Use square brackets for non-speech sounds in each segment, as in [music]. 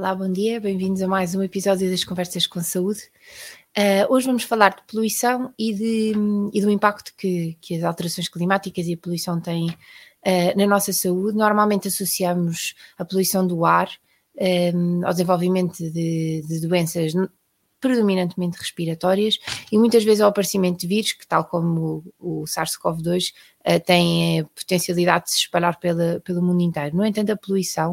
Olá, bom dia, bem-vindos a mais um episódio das Conversas com Saúde. Uh, hoje vamos falar de poluição e, de, e do impacto que, que, as alterações climáticas e a poluição têm uh, na nossa saúde. Normalmente associamos a poluição do ar um, ao desenvolvimento de, de doenças predominantemente respiratórias e muitas vezes ao aparecimento de vírus que, tal como o, o SARS-CoV-2, uh, têm a potencialidade de se espalhar pela, pelo mundo inteiro. No entanto, a poluição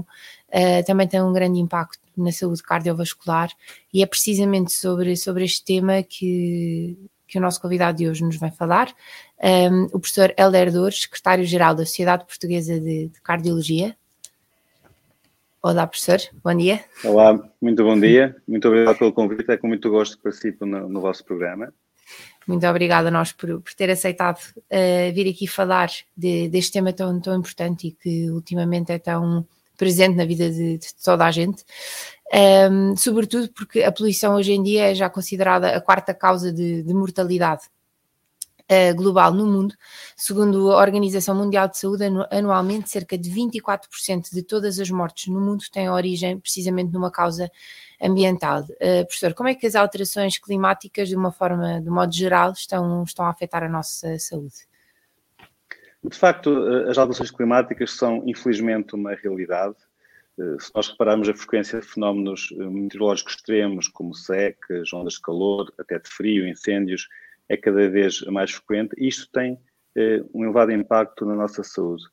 uh, também tem um grande impacto na saúde cardiovascular e é precisamente sobre, sobre este tema que, que o nosso convidado de hoje nos vai falar, um, o professor Helder Dores, secretário-geral da Sociedade Portuguesa de, de Cardiologia. Olá, professor, bom dia. Olá, muito bom dia, muito obrigado pelo convite, é com muito gosto que participo no, no vosso programa. Muito obrigada a nós por, por ter aceitado uh, vir aqui falar de, deste tema tão, tão importante e que ultimamente é tão presente na vida de, de toda a gente, um, sobretudo porque a poluição hoje em dia é já considerada a quarta causa de, de mortalidade uh, global no mundo. Segundo a Organização Mundial de Saúde, anualmente cerca de 24% de todas as mortes no mundo têm origem precisamente numa causa ambiental. Uh, professor, como é que as alterações climáticas, de uma forma, de modo geral, estão, estão a afetar a nossa saúde? De facto, eh, as alterações climáticas são, infelizmente, uma realidade. Se nós repararmos a frequência de fenómenos meteorológicos extremos, como secas, ondas de calor, até de frio, incêndios, é cada vez mais frequente e isto tem eh, um elevado impacto na nossa saúde.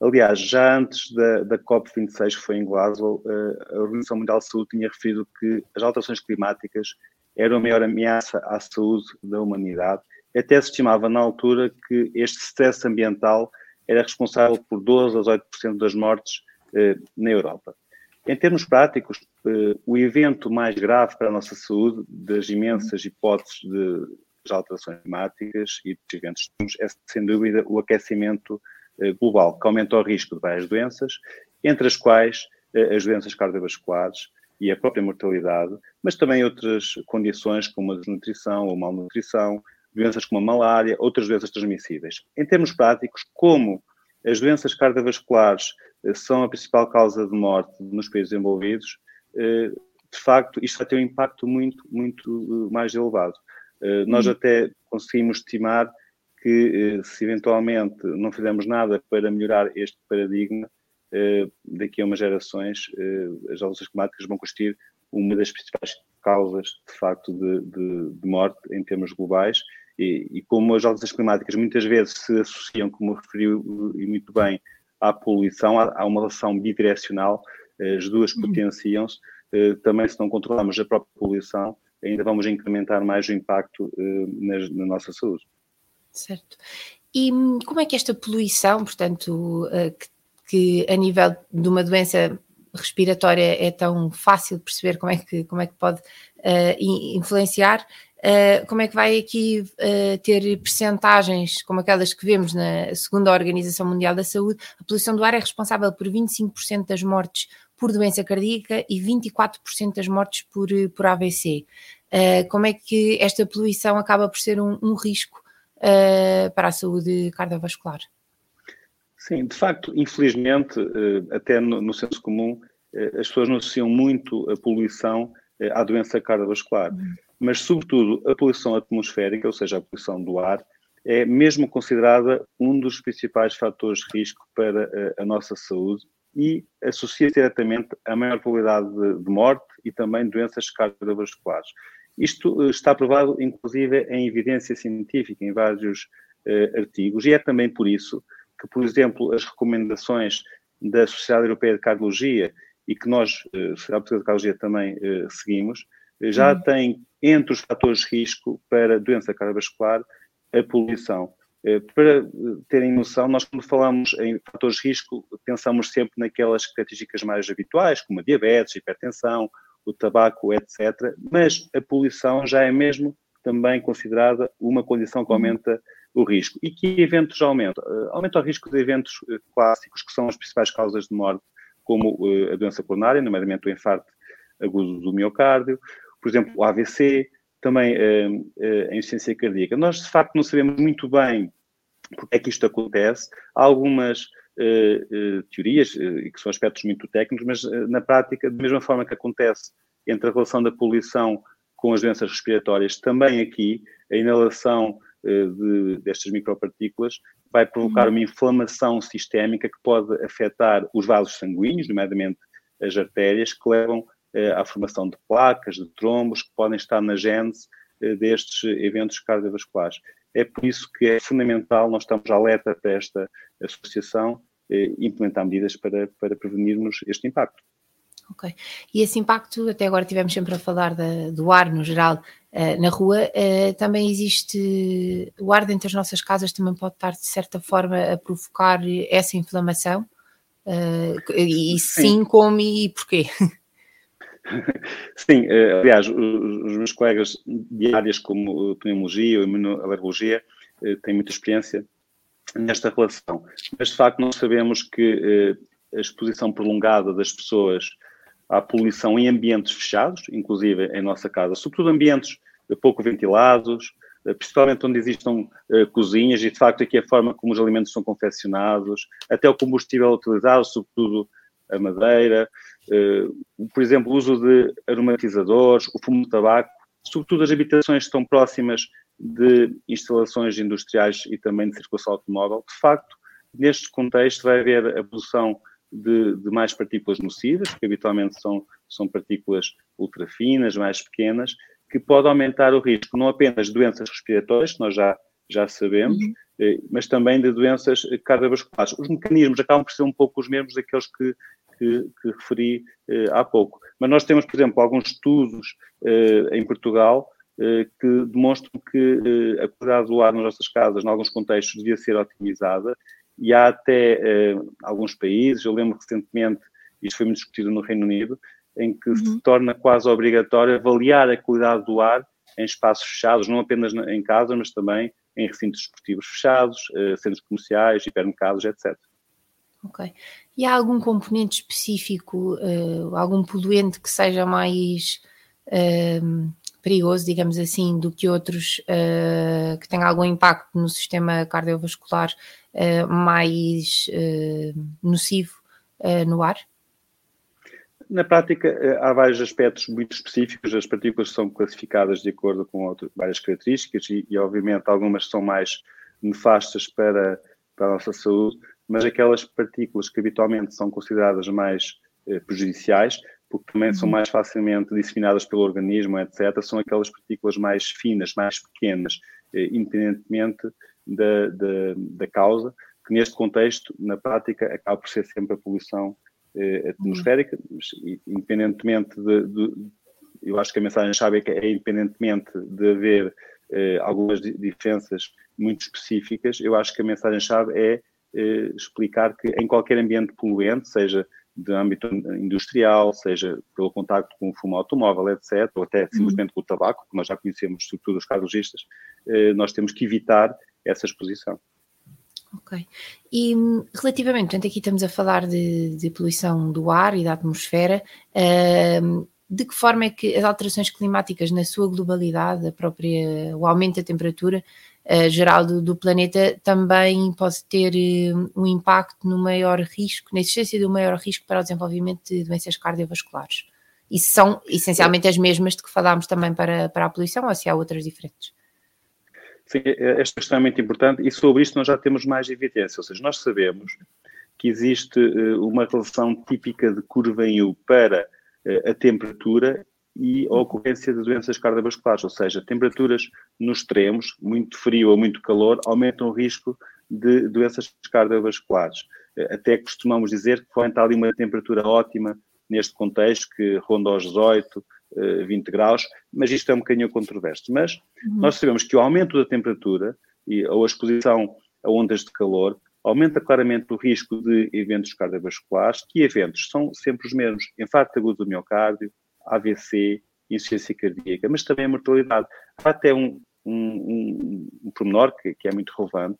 Aliás, já antes da, da COP26, que foi em Glasgow, eh, a Organização Mundial de Saúde tinha referido que as alterações climáticas eram a maior ameaça à saúde da humanidade. Até se estimava na altura que este stress ambiental era responsável por 12 a 18% das mortes eh, na Europa. Em termos práticos, eh, o evento mais grave para a nossa saúde, das imensas hipóteses de das alterações climáticas e dos eventos extremos é, sem dúvida, o aquecimento eh, global, que aumenta o risco de várias doenças, entre as quais eh, as doenças cardiovasculares e a própria mortalidade, mas também outras condições como a desnutrição ou malnutrição, doenças como a malária, outras doenças transmissíveis. Em termos práticos, como as doenças cardiovasculares eh, são a principal causa de morte nos países envolvidos, de facto, isto vai ter um impacto muito, muito mais elevado. Eh, nós uhum. até conseguimos estimar que eh, se eventualmente não fizermos nada para melhorar este paradigma, eh, daqui a umas gerações as alterações climáticas vão constituir uma das principais causas, de facto, de, de, de morte em termos globais. E, e, como as alterações climáticas muitas vezes se associam, como referiu e muito bem, à poluição, há, há uma relação bidirecional, as duas uhum. potenciam-se. Também, se não controlarmos a própria poluição, ainda vamos incrementar mais o impacto uh, na, na, nossa saúde. Certo. E hum, como é que esta poluição, portanto, uh, que, que, a nível de uma doença respiratória é tão fácil de perceber como é que, como é que pode uh, influenciar, Uh, como é que vai aqui uh, ter percentagens como aquelas que vemos na segunda Organização Mundial da Saúde? A poluição do ar é responsável por 25% das mortes por doença cardíaca e 24% das mortes por, por AVC. Uh, como é que esta poluição acaba por ser um, um risco uh, para a saúde cardiovascular? Sim, de facto, infelizmente, até no, no, senso comum, as pessoas não associam muito a poluição à doença cardiovascular. Uhum. Mas, sobretudo, a poluição atmosférica, ou seja, a poluição do ar, é mesmo considerada um dos principais fatores de risco para a nossa saúde e associa diretamente a maior probabilidade de, de morte e também doenças cardiovasculares. Isto eh, está provado, inclusive, em evidência científica, em vários uh, artigos, e é também por isso que, por exemplo, as recomendações da Sociedade Europeia de Cardiologia e que nós, uh, Sociedade Portuguesa de Cardiologia, também seguimos, já uhum. tem entre os fatores de risco para doença cardiovascular a poluição. Eh, para eh, terem noção, nós quando falamos em fatores de risco, pensamos sempre naquelas características mais habituais, como a diabetes, a hipertensão, o tabaco, etc. Mas a poluição já é mesmo também considerada uma condição que aumenta o risco. E que eventos aumenta? Eh, aumenta o risco de eventos clássicos, que são as principais causas de morte, como a doença coronária, nomeadamente o infarto agudo do miocárdio, por exemplo, o AVC, também uh, uh, a insuficiência cardíaca. Nós, de facto, não sabemos muito bem porque é que isto acontece. Há algumas teorias e que são aspectos muito técnicos, mas na prática, da mesma forma que acontece entre a relação da poluição com as doenças respiratórias, também aqui a inalação de, destas micropartículas vai provocar uhum. uma inflamação sistémica que pode afetar os vasos sanguíneos, nomeadamente as artérias, que levam à formação de placas, de trombos, que podem estar na gênese eh, destes eventos cardiovasculares. É por isso que é fundamental, nós estamos alerta para esta associação, eh, implementar medidas para, para prevenirmos este impacto. Ok. E esse impacto, até agora tivemos sempre a falar da, do ar no geral na rua, também existe o ar dentro das nossas casas também pode estar de certa forma a provocar essa inflamação? E sim, sim, como e porquê? [laughs] [laughs] Sim, aliás, os, meus colegas de áreas como pneumologia ou imunoalergologia têm muita experiência nesta relação. Mas, de facto, nós sabemos que a exposição prolongada das pessoas à poluição em ambientes fechados, inclusive em nossa casa, sobretudo ambientes pouco ventilados, eh, principalmente onde existam cozinhas e, de facto, aqui a forma como os alimentos são confeccionados, até o combustível utilizado, sobretudo a madeira, por exemplo, o uso de aromatizadores, o fumo de tabaco, sobretudo as habitações que estão próximas de instalações industriais e também de circulação automóvel. De facto, neste contexto vai haver a produção de, de, mais partículas nocivas, que habitualmente são, são partículas ultrafinas, mais pequenas, que pode aumentar o risco não apenas de doenças respiratórias, que nós já, já sabemos, uhum. Eh, mas também de doenças cardiovasculares. Os mecanismos acabam por ser um pouco os mesmos daqueles que, que, que referi eh, há pouco. Mas nós temos, por exemplo, alguns estudos eh, em Portugal eh, que demonstram que eh, a qualidade do ar nas nossas casas, em alguns contextos, devia ser otimizada e há até uh, alguns países, eu lembro recentemente, isto foi muito discutido no Reino Unido, em que uhum. se torna quase obrigatório avaliar a qualidade do ar em espaços fechados, não apenas em casa, mas também em recintos esportivos fechados, uh, centros comerciais, hipermercados, etc. Ok. E há algum componente específico, uh, algum poluente que seja mais uh, perigoso, digamos assim, do que outros uh, que tenha algum impacto no sistema cardiovascular uh, mais uh, nocivo no ar? Na prática, há vários aspectos muito específicos. As partículas são classificadas de acordo com outras, várias características e, e, obviamente, algumas são mais nefastas para, para a nossa saúde, mas aquelas partículas que habitualmente são consideradas mais prejudiciais porque também são uhum. mais facilmente disseminadas pelo organismo, etc., são aquelas partículas mais finas, mais pequenas, eh, independentemente da, da, da, causa, que neste contexto, na prática, acaba por ser sempre a poluição eh, atmosférica, mas, independentemente de, de, Eu acho que a mensagem-chave é que é independentemente de haver eh, algumas diferenças muito específicas, eu acho que a mensagem-chave é eh, explicar que em qualquer ambiente poluente, seja de âmbito industrial, seja pelo contacto com o fumo automóvel, etc., ou até simplesmente com o tabaco, que nós já conhecemos, sobretudo os cardiologistas, eh, nós temos que evitar essa exposição. Ok. E relativamente, portanto, aqui estamos a falar de, de poluição do ar e da atmosfera. Uh, de que forma é que as alterações climáticas, na sua globalidade, a própria, o aumento da temperatura, uh, geral do, do, planeta também pode ter uh, um impacto no maior risco, na existência de um maior risco para o desenvolvimento de doenças cardiovasculares. E são essencialmente as mesmas de que falámos também para, para a poluição ou se há outras diferentes? Sim, é, esta questão é muito importante e sobre isto nós já temos mais evidência, ou seja, nós sabemos que existe uh, uma relação típica de curva em U para a temperatura e a ocorrência de doenças cardiovasculares, ou seja, temperaturas nos extremos, muito frio ou muito calor, aumentam o risco de doenças cardiovasculares. Até costumamos dizer que pode estar ali uma temperatura ótima neste contexto, que ronda aos 18, 20 eh, graus, mas isto é um bocadinho controverso. Mas uhum. nós sabemos que o aumento da temperatura e, ou a exposição a ondas de calor aumenta claramente o risco de eventos cardiovasculares, que eventos são sempre os mesmos, infarto agudo do miocárdio, AVC, insuficiência cardíaca, mas também a mortalidade. Há até um, um, um, um pormenor que, que, é muito relevante,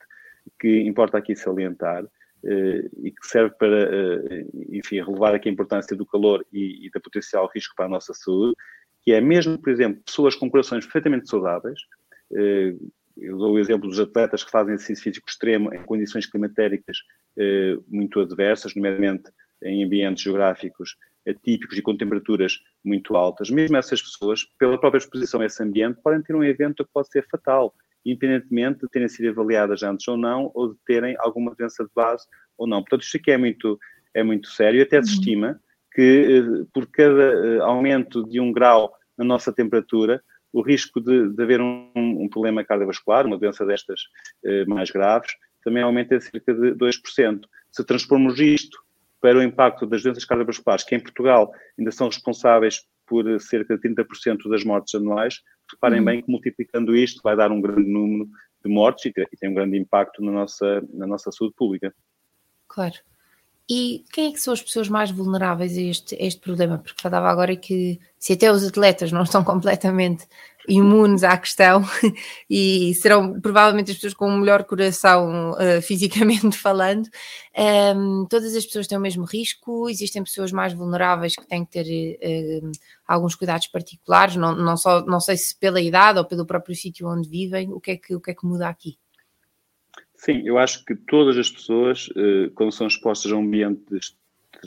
que importa aqui salientar, e que serve para, eh, enfim, relevar aqui a importância do calor e, e da potencial risco para a nossa saúde, que é mesmo, por exemplo, pessoas com corações perfeitamente saudáveis, eh, eu dou o exemplo dos atletas que fazem exercício físico extremo em condições climatéricas muito adversas, nomeadamente em ambientes geográficos atípicos e com temperaturas muito altas, mesmo essas pessoas, pela própria exposição a esse ambiente, podem ter um evento que pode ser fatal, independentemente de terem sido avaliadas antes ou não, ou de terem alguma doença de base ou não. Portanto, isto aqui é muito, é muito sério. Até se uhum. estima que eh, por cada eh, aumento de um grau na nossa temperatura, o risco de, de haver um, um, problema cardiovascular, uma doença destas eh, mais graves, também aumenta em cerca de 2%. Se transformos isto para o impacto das doenças cardiovasculares, que em Portugal ainda são responsáveis por cerca de 30% das mortes anuais, reparem uhum. bem que multiplicando isto vai dar um grande número de mortes e tem um grande impacto na nossa, na nossa saúde pública. Claro. E quem é que são as pessoas mais vulneráveis a este, a este problema? Porque falava agora que se até os atletas não estão [laughs] completamente imunes à questão [laughs] e serão provavelmente as pessoas com o melhor coração uh, [laughs] fisicamente falando, um, ehm, todas as pessoas têm o mesmo risco, existem pessoas mais vulneráveis que têm que ter uh, alguns cuidados particulares, não, não, só, não sei se pela idade ou pelo próprio sítio onde vivem, o que é que, o que, é que muda aqui? Sim, eu acho que todas as pessoas, eh, quando são expostas a um ambiente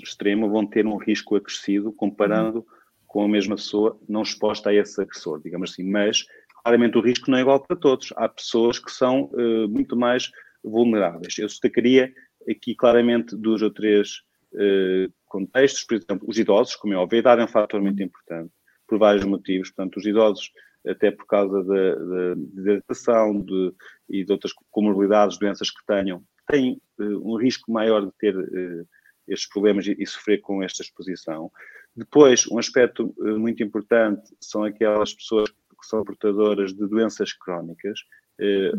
extremo, vão ter um risco acrescido comparando uhum. com a mesma pessoa não exposta a esse agressor, digamos assim. Mas, claramente, o risco não é igual para todos. Há pessoas que são uh, muito mais vulneráveis. Eu destacaria aqui claramente dois ou três uh, contextos. Por exemplo, os idosos, como é óbvio, a idade é um fator muito importante, por vários motivos. Portanto, os idosos até por causa da hidratação de, e de outras comorbilidades, doenças que tenham, têm uh, um risco maior de ter uh, estes problemas e, e, sofrer com esta exposição. Depois, um aspecto uh, muito importante são aquelas pessoas que são portadoras de doenças crónicas.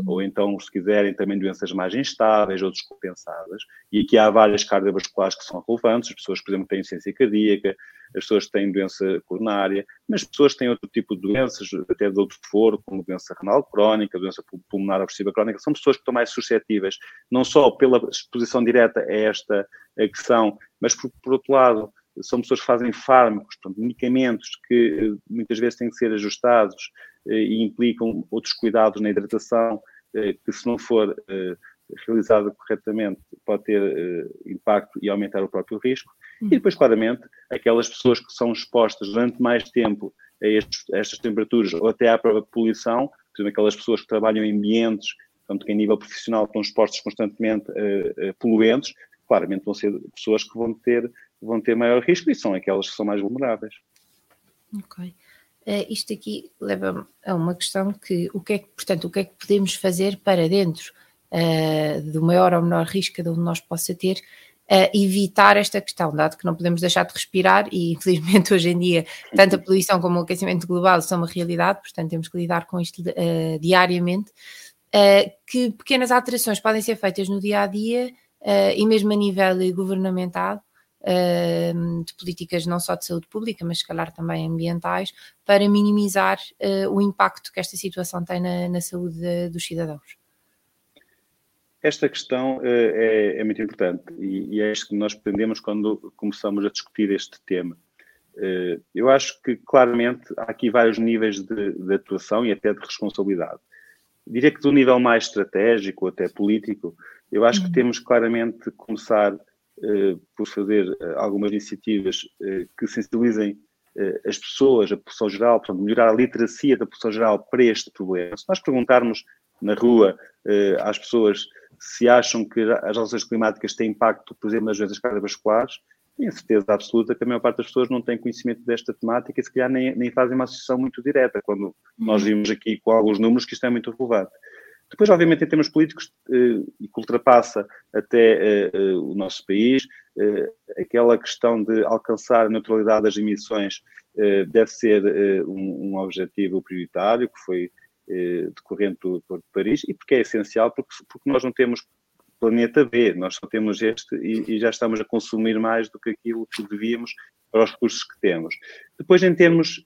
Ou então, se quiserem, também doenças mais instáveis ou descompensadas. E aqui há várias cardiovasculares que são relevantes, as pessoas, por exemplo, têm ciência cardíaca, as pessoas têm doença coronária, mas as pessoas têm outro tipo de doenças, até de outro foro, como doença renal crónica, doença pulmonar obstrutiva crónica, são pessoas que estão mais suscetíveis, não só pela exposição direta a esta agressão, mas por, por outro lado, são pessoas que fazem fármacos, portanto, medicamentos que eh, muitas vezes têm que ser ajustados eh, e implicam outros cuidados na hidratação, eh, que se não for realizada corretamente pode ter impacto e aumentar o próprio risco. E depois, claramente, aquelas pessoas que são expostas durante mais tempo a, estes, a estas temperaturas ou até à própria poluição, por exemplo, aquelas pessoas que trabalham em ambientes, portanto, que em nível profissional estão expostos constantemente a, a poluentes, claramente vão ser pessoas que vão ter, vão ter maior risco e são aquelas que são mais vulneráveis. Ok. Uh, isto aqui leva a uma questão que o que é que, portanto, o que é que podemos fazer para dentro uh, do maior ou menor risco de onde nós possa ter, uh, evitar esta questão, dado que não podemos deixar de respirar e infelizmente [laughs] hoje em dia tanto a poluição como o aquecimento global são uma realidade, portanto temos que lidar com isto uh, diariamente, que pequenas alterações podem ser feitas no dia a dia e mesmo a nível governamental. De políticas não só de saúde pública, mas se calhar também ambientais, para minimizar o impacto que esta situação tem na, na saúde de, dos cidadãos. Esta questão uh, é, é, muito importante e, e, é isto que nós pretendemos quando começamos a discutir este tema. Uh, eu acho que claramente há aqui vários níveis de, de, atuação e até de responsabilidade. Diria que do nível mais estratégico, até político, eu acho uhum. que temos claramente começar uh, por fazer algumas iniciativas que sensibilizem as pessoas, a população geral, portanto, melhorar a literacia da população geral para este problema. Se nós perguntarmos na rua às pessoas se acham que as alterações climáticas têm impacto, por exemplo, nas doenças cardiovasculares, tenho certeza absoluta que a maior parte das pessoas não tem conhecimento desta temática e se calhar nem, nem fazem uma associação muito direta, quando uhum. nós vimos aqui com alguns números que isto é muito relevante. Depois, obviamente, em termos políticos, eh, e que ultrapassa até eh, eh, o nosso país, aquela questão de alcançar a neutralidade das emissões deve ser um, objetivo prioritário, que foi decorrente do Acordo de Paris e porque é essencial, porque, porque nós não temos planeta B, nós só temos este e, já estamos a consumir mais do que aquilo que devíamos para os recursos que temos. Depois, em termos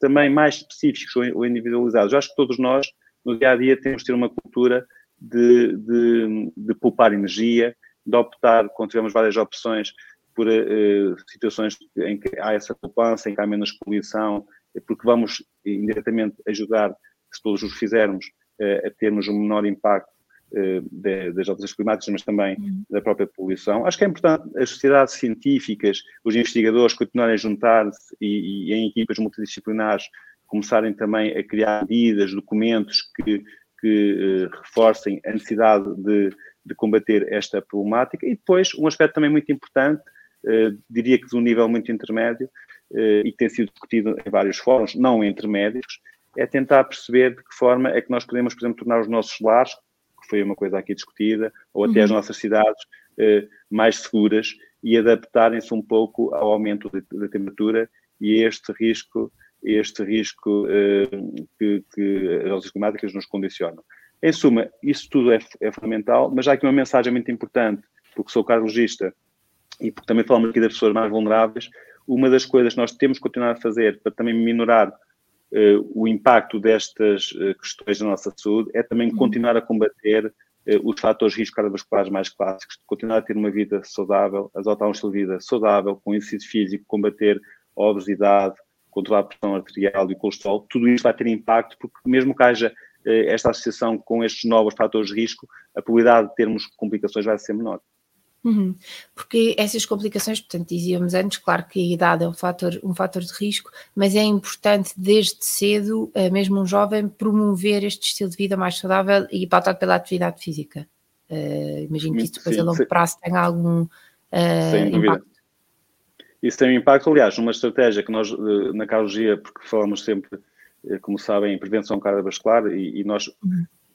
também mais específicos ou individualizados, acho que todos nós, no dia a dia, temos de ter uma cultura de, de, de poupar energia, de optar, quando tivermos várias opções, por eh, situações em que há essa poupança, em que há menos poluição, porque vamos indiretamente ajudar se todos os fizermos, eh, a termos um menor impacto de, das alterações climáticas, mas também uhum. da própria poluição. Acho que é importante as sociedades científicas, os investigadores continuarem a juntar-se e, e, em equipas multidisciplinares começarem também a criar medidas, documentos que, que uh, reforcem a necessidade de, de, combater esta problemática. E depois, um aspecto também muito importante, uh, diria que de um nível muito intermédio, uh, e que tem sido discutido em vários fóruns, não entre médicos, é tentar perceber de que forma é que nós podemos, por exemplo, tornar os nossos lares, que foi uma coisa aqui discutida, ou até uhum. as nossas cidades, mais seguras e adaptarem-se um pouco ao aumento da temperatura e a este risco este risco eh, que, que as alterações climáticas nos condicionam. Em suma, isso tudo é, é, fundamental, mas há aqui uma mensagem muito importante, porque sou cardiologista e porque também falamos aqui das pessoas mais vulneráveis. Uma das coisas que nós temos que continuar a fazer para também minorar eh, o impacto destas eh, questões na nossa saúde é também continuar a combater os fatores de risco cardiovasculares mais clássicos, continuar a ter uma vida saudável, adotar um estilo de vida saudável, com exercício físico, combater a obesidade, controlar a pressão arterial e o colesterol, tudo isto vai ter impacto, porque mesmo que haja eh, esta associação com estes novos fatores de risco, a probabilidade de termos complicações vai ser menor. Uhum. Porque essas complicações, portanto, dizíamos antes, claro que a idade é um fator, um fator de risco, mas é importante desde cedo, eh, mesmo um jovem, promover este estilo de vida mais saudável e pautado pela atividade física. Uh, imagino que isso depois sim, a longo sim. prazo tenha algum uh, impacto isso tem um impacto, aliás, uma estratégia que nós, eh, na cardiologia, porque falamos sempre, eh, como sabem, em prevenção cardiovascular, e, e nós.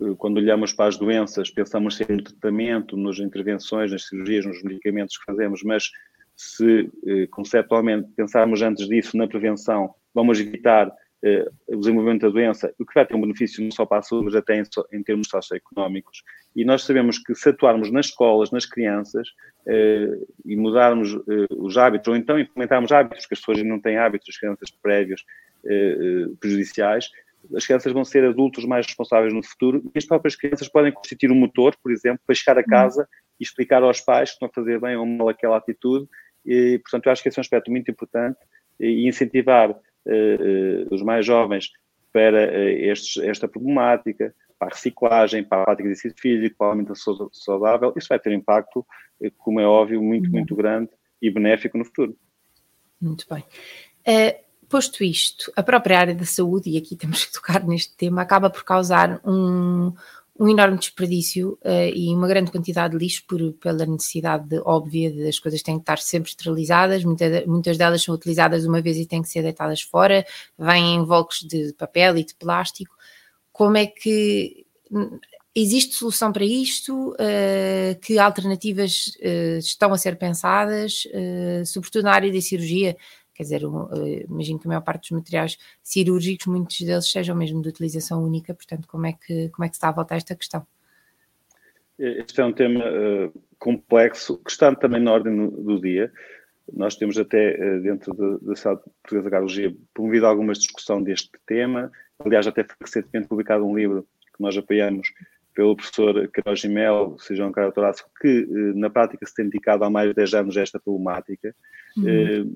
Eh, quando olhamos para as doenças, pensamos sempre no tratamento, nas intervenções, nas cirurgias, nos medicamentos que fazemos, mas se conceptualmente pensarmos antes disso na prevenção, vamos evitar o desenvolvimento da doença, o que vai ter um benefício não só para a saúde, mas até em, em termos socioeconómicos. E nós sabemos que se atuarmos nas escolas, nas crianças, eh, e mudarmos eh, os hábitos, ou então implementarmos hábitos, que as pessoas não têm hábitos, as crianças prévios eh, prejudiciais, as crianças vão ser adultos mais responsáveis no futuro e as próprias crianças podem constituir um motor, por exemplo, para chegar a uhum. casa e explicar aos pais que estão a fazer bem ou mal aquela atitude. E, portanto, eu acho que esse é um aspecto muito importante e incentivar uh, uh, os mais jovens para uh, estes, esta problemática, para a reciclagem, para a prática de exercício físico, para a alimentação saudável, isso vai ter impacto, eh, como é óbvio, muito, muito uhum. grande e benéfico no futuro. Muito bem. Uh, posto isto, a própria área da saúde, e aqui temos que tocar neste tema, acaba por causar um, um enorme desperdício uh, e uma grande quantidade de lixo por, pela necessidade de, óbvia das coisas têm que estar sempre esterilizadas, muitas, muitas delas são utilizadas uma vez e têm que ser deitadas fora, vêm em volcos de papel e de plástico como é que existe solução para isto? Uh, que alternativas uh, estão a ser pensadas, sobretudo na área da cirurgia? Quer dizer, um, imagino que a maior parte dos materiais cirúrgicos, muitos deles sejam mesmo de utilização única, portanto, como é que, como é que se está a voltar a esta questão? Este é um tema complexo que está também na ordem do dia. Nós temos até dentro da Sala Portuguesa de Cardiologia promovido alguma discussão deste tema, Aliás, até foi recentemente publicado um livro que nós apoiamos pelo professor Queiroz Mel, João Carlos Torácio, que eh, na prática se tem dedicado há mais de 10 anos a esta problemática. Uhum.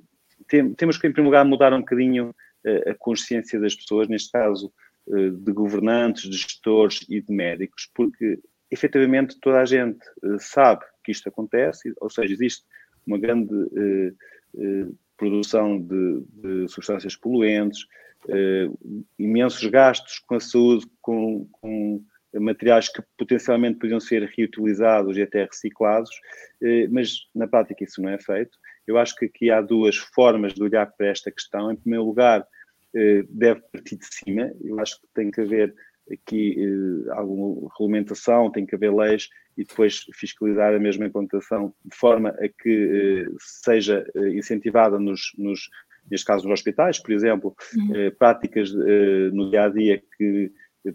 Eh, tem, temos que, em primeiro lugar, mudar um bocadinho eh, a consciência das pessoas, neste caso de governantes, de gestores e de médicos, porque efetivamente toda a gente sabe que isto acontece, ou seja, existe uma grande produção de, de substâncias poluentes, imensos gastos com a saúde, com, com, materiais que potencialmente podiam ser reutilizados e até reciclados, mas na prática isso não é feito. Eu acho que aqui há duas formas de olhar para esta questão. Em primeiro lugar, uh, deve partir de cima. Eu acho que tem que haver aqui alguma regulamentação, tem que haver leis e depois fiscalizar a mesma implantação de forma a que seja incentivada nos, nos, neste caso nos hospitais, por exemplo, uhum. eh, práticas eh, no dia a dia que eh,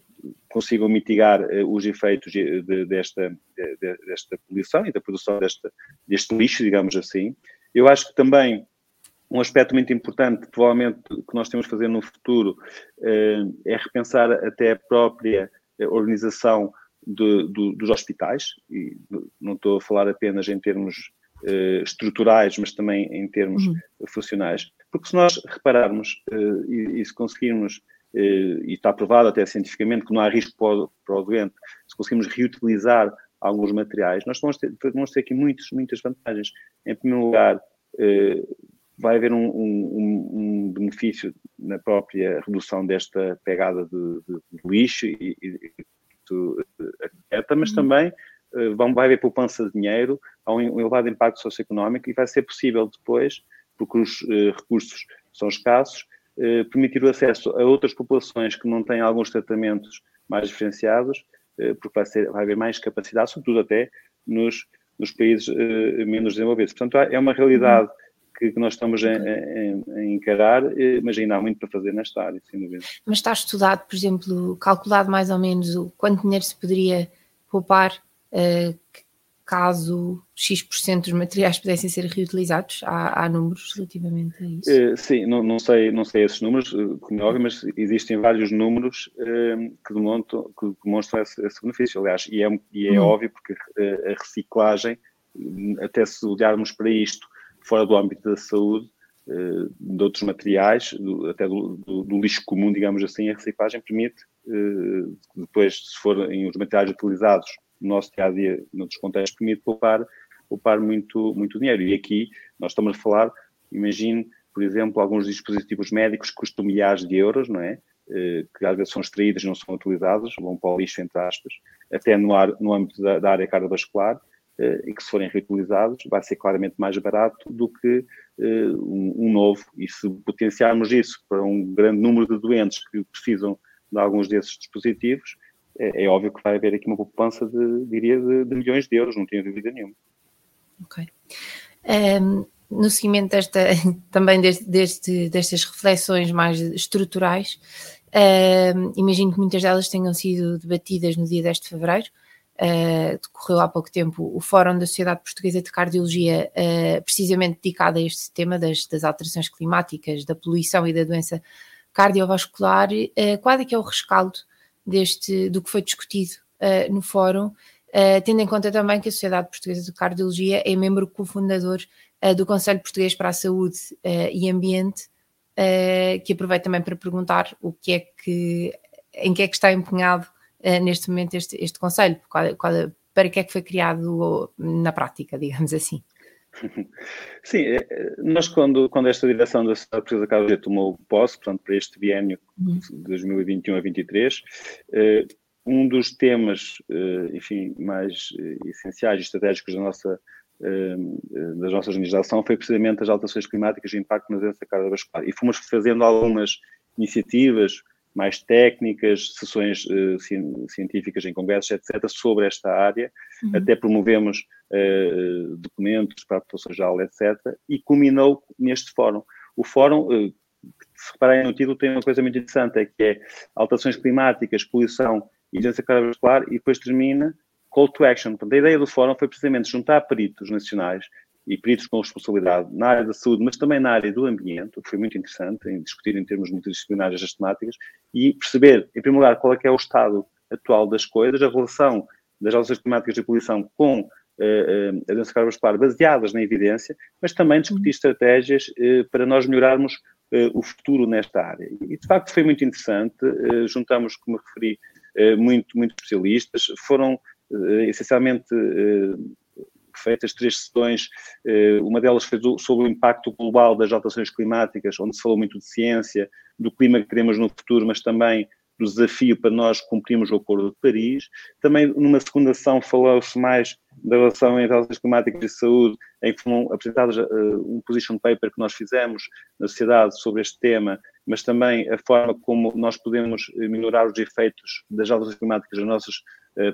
consigam mitigar os efeitos de, de, desta, de, desta poluição e da produção desta, deste lixo, digamos assim. Eu acho que também um aspecto muito importante, provavelmente, que nós temos que fazer no futuro, é repensar até a própria organização de, do, dos hospitais, e não estou a falar apenas em termos estruturais, mas também em termos uhum. funcionais. Porque se nós repararmos e, e, se conseguirmos e está provado até cientificamente que não há risco para o, para o doente, se conseguimos reutilizar alguns materiais, nós vamos ter, vamos ter aqui muitos, muitas vantagens. Em primeiro lugar, vai haver um, um, um, benefício na própria redução desta pegada de, de, de lixo e, e, e mas uhum. também vão, vai haver poupança de dinheiro, há um elevado impacto socioeconómico e vai ser possível depois, porque os recursos são escassos, eh, permitir o acesso a outras populações que não têm alguns tratamentos mais diferenciados, eh, porque vai, ser, vai haver mais capacidade, sobretudo até nos, nos países eh, menos desenvolvidos. Portanto, é uma realidade que, que nós estamos a, a, a, encarar, mas ainda há muito para fazer nesta área, sem dúvida. Mas está estudado, por exemplo, calculado mais ou menos o quanto dinheiro se poderia poupar caso X% dos materiais pudessem ser reutilizados? Há, há números relativamente a isso? Uh, sim, não, não, sei, não sei esses números, uh, como é óbvio, mas existem vários números uh, que, demonstram, que demonstram esse, esse, benefício, aliás, e é, e é hum. óbvio porque a reciclagem, até se olharmos para isto fora do âmbito da saúde, de outros materiais, do, até do, do, do, lixo comum, digamos assim, a reciclagem permite, depois, se forem os materiais utilizados no nosso dia a dia, noutros contextos, permite poupar, poupar muito, muito dinheiro. E aqui nós estamos a falar, imagine, por exemplo, alguns dispositivos médicos que custam milhares de euros, não é? Eh, que às vezes são extraídos não são utilizados, vão para o lixo, entre aspas, até no, ar, no âmbito da, da área cardiovascular, eh, e que se forem reutilizados vai ser claramente mais barato do que eh, um, um, novo. E se potenciarmos isso para um grande número de doentes que precisam de alguns desses dispositivos, é, é, óbvio que vai haver aqui uma poupança de, diria, de, de milhões de euros, não tenho dúvida nenhuma. Ok. Um, no seguimento desta, [laughs] também deste, deste, destas reflexões mais estruturais, um, imagino que muitas delas tenham sido debatidas no dia 10 de fevereiro, uh, decorreu há pouco tempo o Fórum da Sociedade Portuguesa de Cardiologia, uh, precisamente dedicado a este tema das, das alterações climáticas, da poluição e da doença cardiovascular. Uh, qual é que é o rescaldo deste, do que foi discutido uh, no fórum, uh, tendo em conta também que a Sociedade Portuguesa de Cardiologia é membro cofundador uh, do Conselho Português para a Saúde e Ambiente, que aproveito também para perguntar o que é que, em que é que está empenhado neste momento este, este Conselho, qual, qual, para que é que foi criado na prática, digamos assim. [laughs] Sim, é, nós quando, quando esta direção da Sociedade Portuguesa de Cardiologia tomou posse, portanto, para este biênio de 2021 a 2023, eh, um dos temas, eh, enfim, mais eh, essenciais e estratégicos da nossa, da nossa organização foi precisamente as alterações climáticas e o impacto na doença cardiovascular. E fomos fazendo algumas iniciativas, mais técnicas, sessões uh, científicas em congressos, etc., sobre esta área. Uhum. Até promovemos uh, documentos para a população geral, etc., e culminou neste fórum. O fórum, uh, se repararem no título, tem uma coisa muito interessante, é que é alterações climáticas, poluição e doença cardiovascular, e depois termina call to action. Portanto, a ideia do fórum foi precisamente juntar peritos nacionais e peritos com responsabilidade na área da saúde, mas também na área do ambiente, o que foi muito interessante em discutir em termos multidisciplinares as temáticas e perceber, em primeiro lugar, qual é que é o estado atual das coisas, a relação das alterações climáticas e poluição com uh, uh, a doença cardiovascular baseadas na evidência, mas também discutir estratégias uh, para nós melhorarmos o futuro nesta área. E, de facto, foi muito interessante. juntamos, como referi, muito, muito especialistas. Foram, essencialmente, feitas três sessões, eh, uma delas foi sobre o impacto global das alterações climáticas, onde se falou muito de ciência, do clima que queremos no futuro, mas também do desafio para nós cumprirmos o Acordo de Paris. Também, numa segunda sessão, falou-se mais da relação entre alterações climáticas e saúde, em que foram apresentados uh, um position paper que nós fizemos na sociedade sobre este tema, mas também a forma como nós podemos melhorar os efeitos das alterações climáticas nas nossas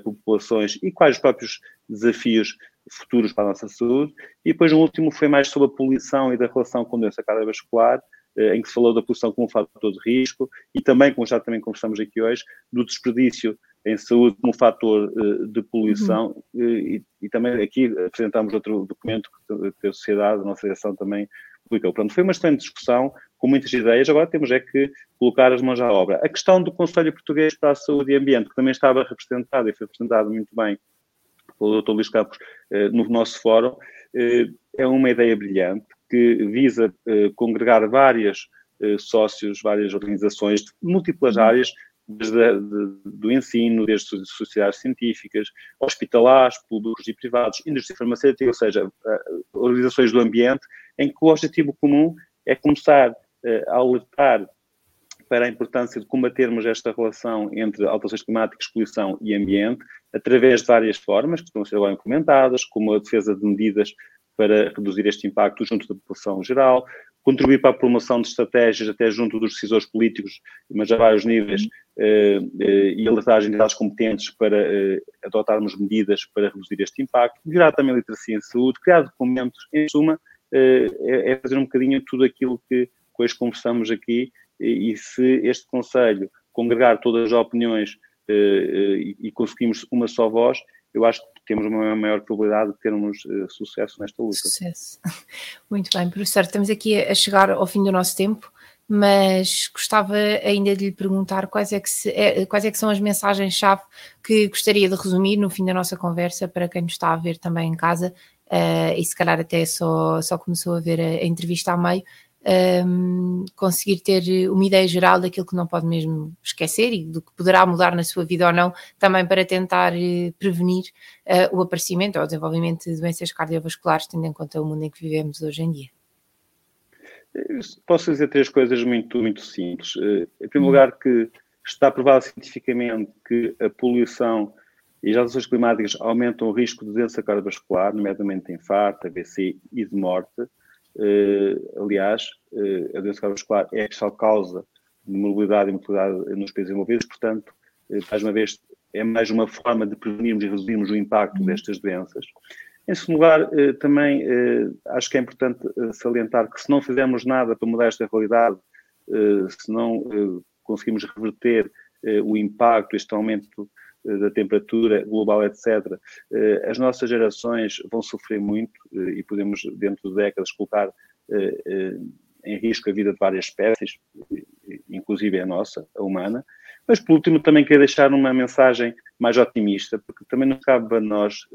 populações e quais os próprios desafios futuros para a nossa saúde. E depois, o último foi mais sobre a poluição e da relação com doença cardiovascular, eh, em que se falou da poluição como um fator de risco e também, como já também conversamos aqui hoje, do desperdício em saúde como fator eh, de poluição uhum. Eh, e, e, também aqui apresentamos outro documento que a sociedade, a nossa direção também publicou. Pronto, foi uma excelente discussão, com muitas ideias, agora temos é que colocar as mãos à obra. A questão do Conselho Português para a Saúde e Ambiente, que também estava representado e foi representado muito bem pelo Dr. Luís Campos eh, no nosso fórum, eh, é uma ideia brilhante que visa eh, congregar várias sócios, várias organizações de múltiplas uhum. áreas, desde de, do ensino, desde sociedades científicas, hospitalares, públicos e privados, indústria farmacêutica, ou seja, organizações do ambiente, em que o objetivo comum é começar a alertar para a importância de combatermos esta relação entre alterações climáticas, poluição e ambiente, através de várias formas que estão a ser agora implementadas, como a defesa de medidas para reduzir este impacto junto da população geral, contribuir para a promoção de estratégias até junto dos decisores políticos, mas a vários níveis, eh, eh, e alertar as entidades competentes para eh, adotarmos medidas para reduzir este impacto, melhorar também a literacia em saúde, criar documentos, em suma, é, é fazer um bocadinho tudo aquilo que hoje conversamos aqui e, se este Conselho congregar todas as opiniões eh, eh, e conseguimos uma só voz, eu acho que temos uma maior probabilidade de termos uh, sucesso nesta luta. Sucesso. [laughs] Muito bem, professor, estamos aqui a chegar ao fim do nosso tempo, mas gostava ainda de lhe perguntar quais é que, se, é, quais é que são as mensagens-chave que gostaria de resumir no fim da nossa conversa para quem nos está a ver também em casa uh, e se calhar até só, só começou a ver a, a entrevista a meio, um, conseguir ter uma ideia geral daquilo que não pode mesmo esquecer e do que poderá mudar na sua vida ou não, também para tentar uh, prevenir uh, o aparecimento ou o desenvolvimento de doenças cardiovasculares, tendo em conta o mundo em que vivemos hoje em dia. Posso dizer três coisas muito, muito simples. Uh, em primeiro hum. lugar, que está provado cientificamente que a poluição e as alterações climáticas aumentam o risco de doença cardiovascular, nomeadamente de infarto, AVC e de morte. Uh, aliás, uh, a doença cardiovascular é a principal causa de mobilidade e mortalidade nos países envolvidos, portanto, uh, mais uma vez, é mais uma forma de prevenirmos e reduzirmos o impacto uhum. destas doenças. Em segundo lugar, também acho que é importante salientar que se não fizermos nada para mudar esta realidade, se não conseguimos reverter o impacto, este aumento eh, da temperatura global, etc., eh, as nossas gerações vão sofrer muito eh, e podemos, dentro de décadas, colocar em risco a vida de várias espécies, inclusive a nossa, a humana. Mas, por último, também quero deixar uma mensagem mais otimista, porque também não cabe a nós,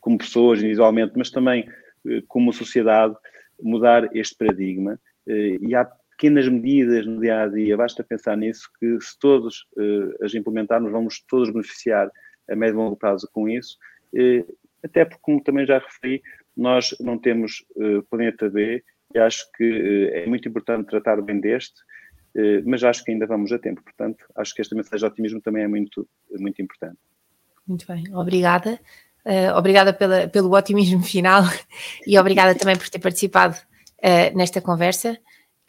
como pessoas individualmente, mas também como sociedade, mudar este paradigma. E há pequenas medidas no dia a dia, basta pensar nisso, que se todos uh, as implementarmos, vamos todos beneficiar a médio e longo prazo com isso. Uh, até porque, como também já referi, nós não temos uh, planeta B e acho que é muito importante tratar bem deste, mas acho que ainda vamos a tempo. Portanto, acho que esta mensagem de otimismo também é muito, muito importante. Muito bem, obrigada. obrigada pela, pelo otimismo [laughs] final e obrigada também por ter participado nesta conversa.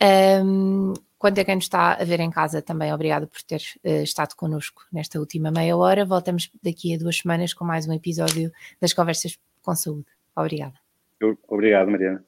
Um, quanto a quem nos está a ver em casa, também obrigado por ter uh, estado connosco nesta última meia hora. Voltamos daqui a duas semanas com mais um episódio das Conversas com Saúde. Obrigada. Obrigado, Mariana.